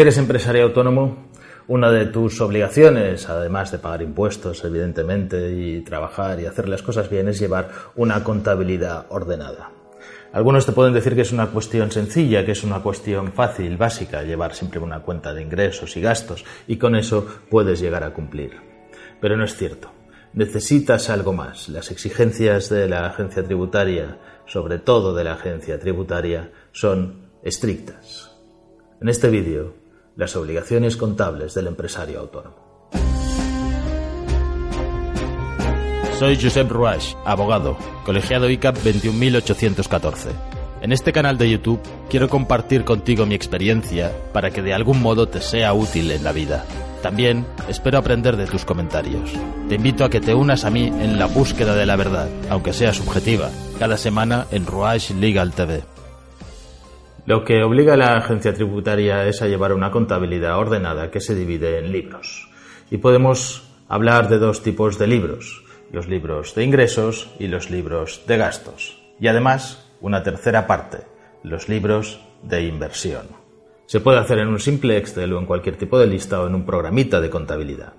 Si eres empresario autónomo, una de tus obligaciones, además de pagar impuestos, evidentemente, y trabajar y hacer las cosas bien, es llevar una contabilidad ordenada. Algunos te pueden decir que es una cuestión sencilla, que es una cuestión fácil, básica, llevar siempre una cuenta de ingresos y gastos, y con eso puedes llegar a cumplir. Pero no es cierto. Necesitas algo más. Las exigencias de la agencia tributaria, sobre todo de la agencia tributaria, son estrictas. En este vídeo, las obligaciones contables del empresario autónomo. Soy Josep Ruach, abogado, colegiado ICAP 21814. En este canal de YouTube quiero compartir contigo mi experiencia para que de algún modo te sea útil en la vida. También espero aprender de tus comentarios. Te invito a que te unas a mí en la búsqueda de la verdad, aunque sea subjetiva, cada semana en Ruach Legal TV. Lo que obliga a la agencia tributaria es a llevar una contabilidad ordenada que se divide en libros. Y podemos hablar de dos tipos de libros, los libros de ingresos y los libros de gastos. Y además, una tercera parte, los libros de inversión. Se puede hacer en un simple Excel o en cualquier tipo de lista o en un programita de contabilidad.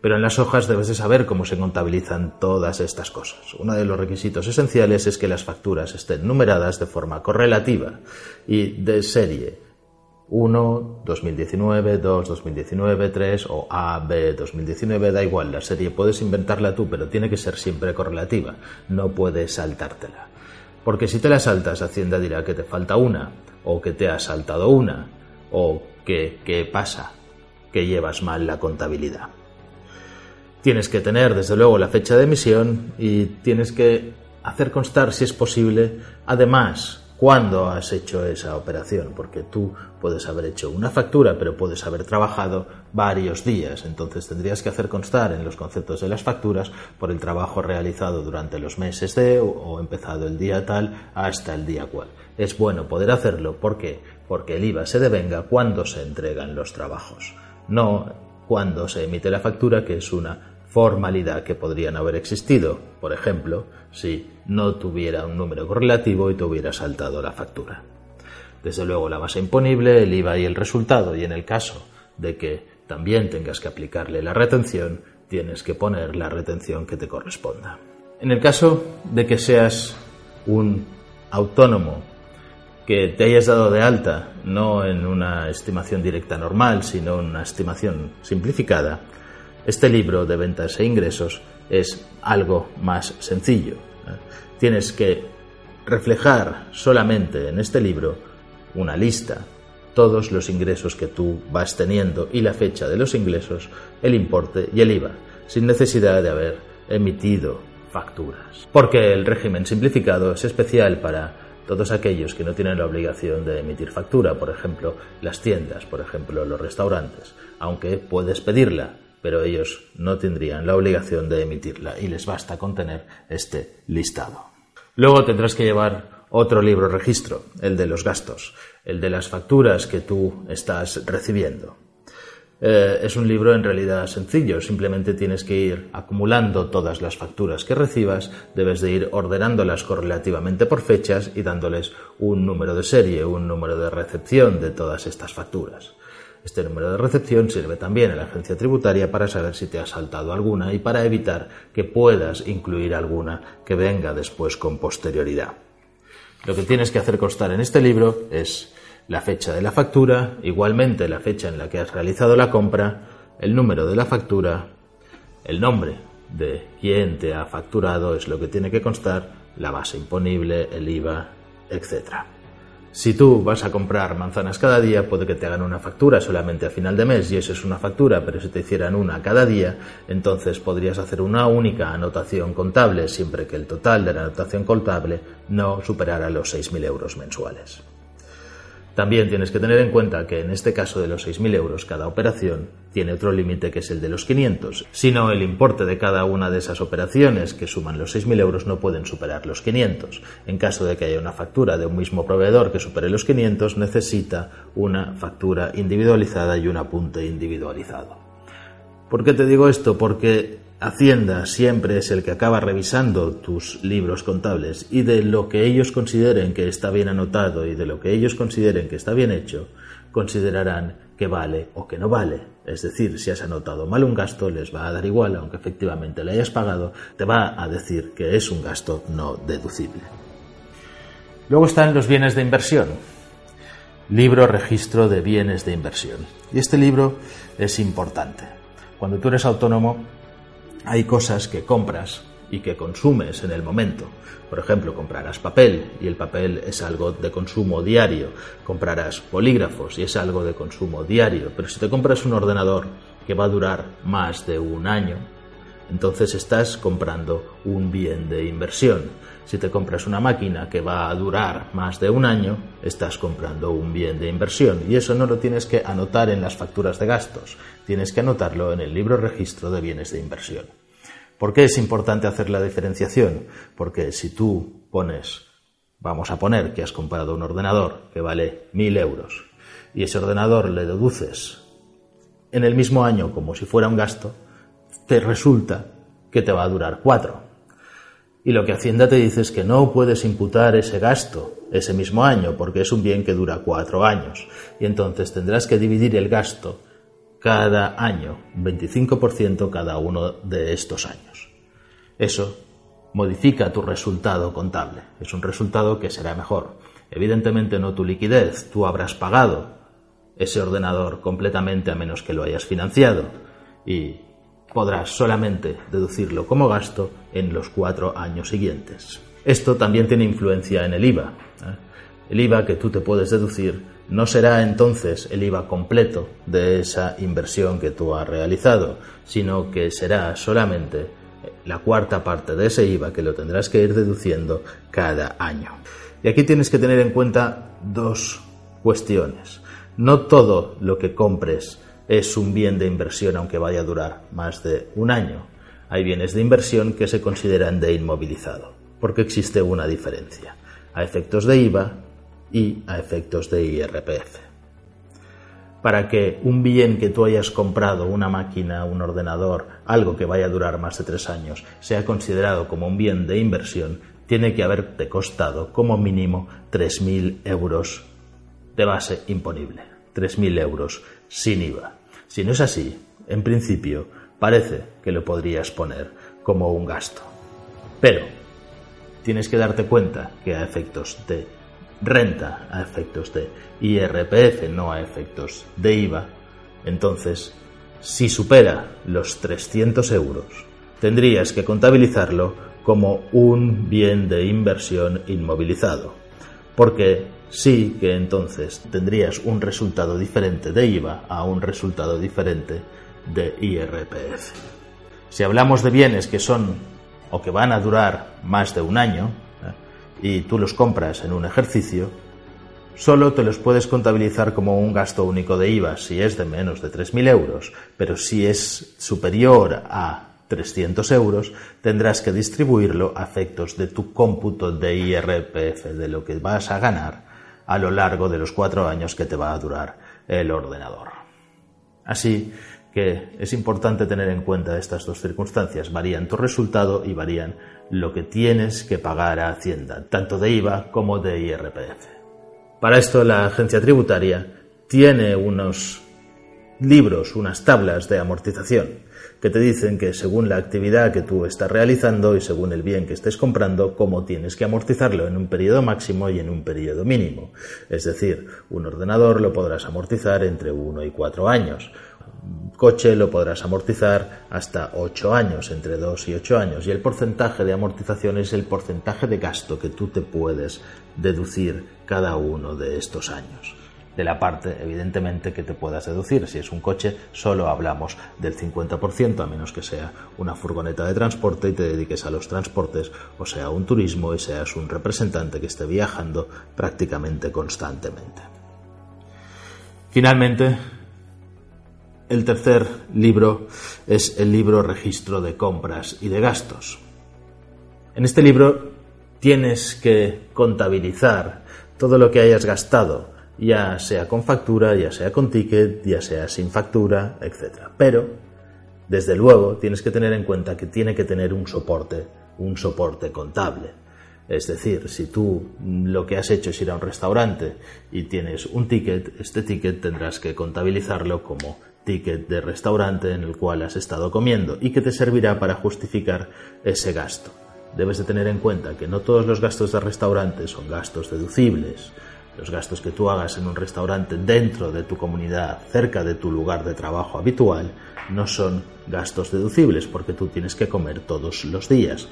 Pero en las hojas debes de saber cómo se contabilizan todas estas cosas. Uno de los requisitos esenciales es que las facturas estén numeradas de forma correlativa y de serie 1, 2019, 2, 2019, 3 o A, B, 2019, da igual, la serie puedes inventarla tú, pero tiene que ser siempre correlativa, no puedes saltártela. Porque si te la saltas, Hacienda dirá que te falta una, o que te ha saltado una, o que, ¿qué pasa? Que llevas mal la contabilidad. Tienes que tener, desde luego, la fecha de emisión y tienes que hacer constar, si es posible, además, cuándo has hecho esa operación, porque tú puedes haber hecho una factura, pero puedes haber trabajado varios días. Entonces tendrías que hacer constar en los conceptos de las facturas por el trabajo realizado durante los meses de o empezado el día tal hasta el día cual. Es bueno poder hacerlo, ¿por qué? Porque el IVA se devenga cuando se entregan los trabajos, no cuando se emite la factura, que es una formalidad que podrían haber existido, por ejemplo, si no tuviera un número correlativo y te hubiera saltado la factura. Desde luego la base imponible, el IVA y el resultado, y en el caso de que también tengas que aplicarle la retención, tienes que poner la retención que te corresponda. En el caso de que seas un autónomo que te hayas dado de alta, no en una estimación directa normal, sino en una estimación simplificada, este libro de ventas e ingresos es algo más sencillo. Tienes que reflejar solamente en este libro una lista, todos los ingresos que tú vas teniendo y la fecha de los ingresos, el importe y el IVA, sin necesidad de haber emitido facturas. Porque el régimen simplificado es especial para todos aquellos que no tienen la obligación de emitir factura, por ejemplo, las tiendas, por ejemplo, los restaurantes, aunque puedes pedirla pero ellos no tendrían la obligación de emitirla y les basta con tener este listado. Luego tendrás que llevar otro libro registro, el de los gastos, el de las facturas que tú estás recibiendo. Eh, es un libro en realidad sencillo, simplemente tienes que ir acumulando todas las facturas que recibas, debes de ir ordenándolas correlativamente por fechas y dándoles un número de serie, un número de recepción de todas estas facturas. Este número de recepción sirve también a la agencia tributaria para saber si te ha saltado alguna y para evitar que puedas incluir alguna que venga después con posterioridad. Lo que tienes que hacer constar en este libro es la fecha de la factura, igualmente la fecha en la que has realizado la compra, el número de la factura, el nombre de quien te ha facturado es lo que tiene que constar, la base imponible, el IVA, etc. Si tú vas a comprar manzanas cada día, puede que te hagan una factura solamente a final de mes y eso es una factura, pero si te hicieran una cada día, entonces podrías hacer una única anotación contable siempre que el total de la anotación contable no superara los 6.000 euros mensuales. También tienes que tener en cuenta que en este caso de los 6.000 euros cada operación tiene otro límite que es el de los 500. Si no, el importe de cada una de esas operaciones que suman los 6.000 euros no pueden superar los 500. En caso de que haya una factura de un mismo proveedor que supere los 500, necesita una factura individualizada y un apunte individualizado. ¿Por qué te digo esto? Porque Hacienda siempre es el que acaba revisando tus libros contables y de lo que ellos consideren que está bien anotado y de lo que ellos consideren que está bien hecho, considerarán que vale o que no vale. Es decir, si has anotado mal un gasto, les va a dar igual, aunque efectivamente le hayas pagado, te va a decir que es un gasto no deducible. Luego están los bienes de inversión. Libro registro de bienes de inversión. Y este libro es importante. Cuando tú eres autónomo, hay cosas que compras y que consumes en el momento. Por ejemplo, comprarás papel y el papel es algo de consumo diario. Comprarás polígrafos y es algo de consumo diario. Pero si te compras un ordenador que va a durar más de un año, entonces estás comprando un bien de inversión. Si te compras una máquina que va a durar más de un año, estás comprando un bien de inversión. Y eso no lo tienes que anotar en las facturas de gastos, tienes que anotarlo en el libro registro de bienes de inversión. ¿Por qué es importante hacer la diferenciación? Porque si tú pones, vamos a poner que has comprado un ordenador que vale mil euros y ese ordenador le deduces en el mismo año como si fuera un gasto, te resulta que te va a durar cuatro. Y lo que Hacienda te dice es que no puedes imputar ese gasto ese mismo año porque es un bien que dura cuatro años. Y entonces tendrás que dividir el gasto cada año, 25% cada uno de estos años. Eso modifica tu resultado contable. Es un resultado que será mejor. Evidentemente no tu liquidez, tú habrás pagado ese ordenador completamente a menos que lo hayas financiado y podrás solamente deducirlo como gasto en los cuatro años siguientes. Esto también tiene influencia en el IVA. ¿eh? El IVA que tú te puedes deducir no será entonces el IVA completo de esa inversión que tú has realizado, sino que será solamente la cuarta parte de ese IVA que lo tendrás que ir deduciendo cada año. Y aquí tienes que tener en cuenta dos cuestiones. No todo lo que compres es un bien de inversión aunque vaya a durar más de un año. Hay bienes de inversión que se consideran de inmovilizado, porque existe una diferencia. A efectos de IVA, y a efectos de IRPF. Para que un bien que tú hayas comprado, una máquina, un ordenador, algo que vaya a durar más de tres años, sea considerado como un bien de inversión, tiene que haberte costado como mínimo 3.000 euros de base imponible. 3.000 euros sin IVA. Si no es así, en principio, parece que lo podrías poner como un gasto. Pero tienes que darte cuenta que a efectos de renta a efectos de IRPF, no a efectos de IVA, entonces, si supera los 300 euros, tendrías que contabilizarlo como un bien de inversión inmovilizado, porque sí que entonces tendrías un resultado diferente de IVA a un resultado diferente de IRPF. Si hablamos de bienes que son o que van a durar más de un año, y tú los compras en un ejercicio, solo te los puedes contabilizar como un gasto único de IVA si es de menos de 3.000 euros, pero si es superior a 300 euros, tendrás que distribuirlo a efectos de tu cómputo de IRPF, de lo que vas a ganar a lo largo de los cuatro años que te va a durar el ordenador. Así que es importante tener en cuenta estas dos circunstancias. Varían tu resultado y varían lo que tienes que pagar a Hacienda, tanto de IVA como de IRPF. Para esto la agencia tributaria tiene unos libros, unas tablas de amortización que te dicen que según la actividad que tú estás realizando y según el bien que estés comprando, cómo tienes que amortizarlo en un periodo máximo y en un periodo mínimo. Es decir, un ordenador lo podrás amortizar entre uno y cuatro años coche lo podrás amortizar hasta 8 años, entre 2 y 8 años, y el porcentaje de amortización es el porcentaje de gasto que tú te puedes deducir cada uno de estos años. De la parte, evidentemente, que te puedas deducir. Si es un coche, solo hablamos del 50%, a menos que sea una furgoneta de transporte y te dediques a los transportes, o sea, un turismo y seas un representante que esté viajando prácticamente constantemente. Finalmente, el tercer libro es el libro Registro de Compras y de Gastos. En este libro tienes que contabilizar todo lo que hayas gastado, ya sea con factura, ya sea con ticket, ya sea sin factura, etc. Pero, desde luego, tienes que tener en cuenta que tiene que tener un soporte, un soporte contable. Es decir, si tú lo que has hecho es ir a un restaurante y tienes un ticket, este ticket tendrás que contabilizarlo como ticket de restaurante en el cual has estado comiendo y que te servirá para justificar ese gasto. Debes de tener en cuenta que no todos los gastos de restaurante son gastos deducibles. Los gastos que tú hagas en un restaurante dentro de tu comunidad, cerca de tu lugar de trabajo habitual, no son gastos deducibles porque tú tienes que comer todos los días.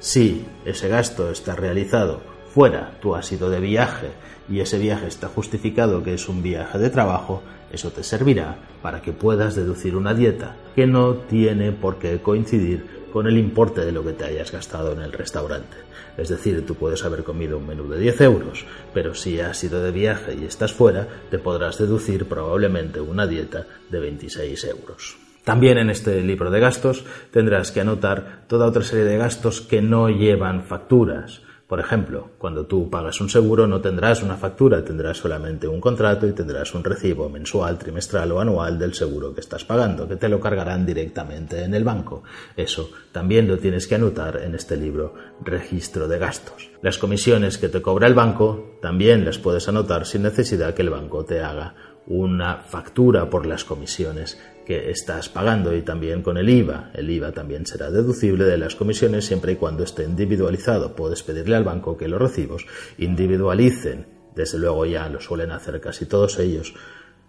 Si ese gasto está realizado fuera, tú has ido de viaje y ese viaje está justificado que es un viaje de trabajo, eso te servirá para que puedas deducir una dieta que no tiene por qué coincidir con el importe de lo que te hayas gastado en el restaurante. Es decir, tú puedes haber comido un menú de 10 euros, pero si has ido de viaje y estás fuera, te podrás deducir probablemente una dieta de 26 euros. También en este libro de gastos tendrás que anotar toda otra serie de gastos que no llevan facturas. Por ejemplo, cuando tú pagas un seguro no tendrás una factura, tendrás solamente un contrato y tendrás un recibo mensual, trimestral o anual del seguro que estás pagando, que te lo cargarán directamente en el banco. Eso también lo tienes que anotar en este libro, registro de gastos. Las comisiones que te cobra el banco también las puedes anotar sin necesidad que el banco te haga una factura por las comisiones que estás pagando y también con el IVA. El IVA también será deducible de las comisiones siempre y cuando esté individualizado. Puedes pedirle al banco que los recibos individualicen, desde luego ya lo suelen hacer casi todos ellos,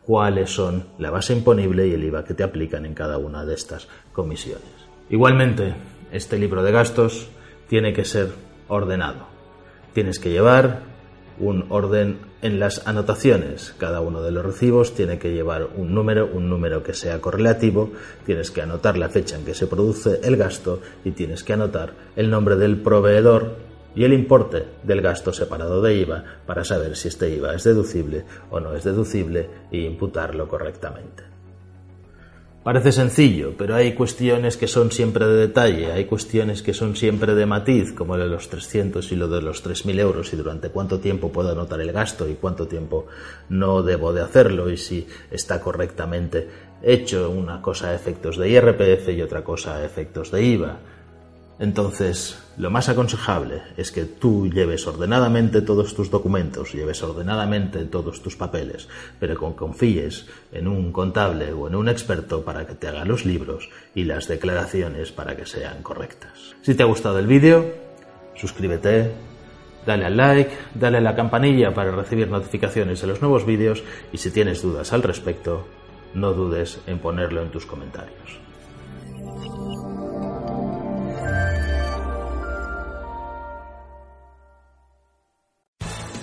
cuáles son la base imponible y el IVA que te aplican en cada una de estas comisiones. Igualmente, este libro de gastos tiene que ser ordenado. Tienes que llevar un orden en las anotaciones. Cada uno de los recibos tiene que llevar un número, un número que sea correlativo, tienes que anotar la fecha en que se produce el gasto y tienes que anotar el nombre del proveedor y el importe del gasto separado de IVA para saber si este IVA es deducible o no es deducible e imputarlo correctamente. Parece sencillo, pero hay cuestiones que son siempre de detalle, hay cuestiones que son siempre de matiz, como lo de los 300 y lo de los 3.000 euros, y durante cuánto tiempo puedo anotar el gasto y cuánto tiempo no debo de hacerlo, y si está correctamente hecho una cosa a efectos de IRPF y otra cosa a efectos de IVA. Entonces, lo más aconsejable es que tú lleves ordenadamente todos tus documentos, lleves ordenadamente todos tus papeles, pero con confíes en un contable o en un experto para que te haga los libros y las declaraciones para que sean correctas. Si te ha gustado el vídeo, suscríbete, dale al like, dale a la campanilla para recibir notificaciones de los nuevos vídeos y si tienes dudas al respecto, no dudes en ponerlo en tus comentarios.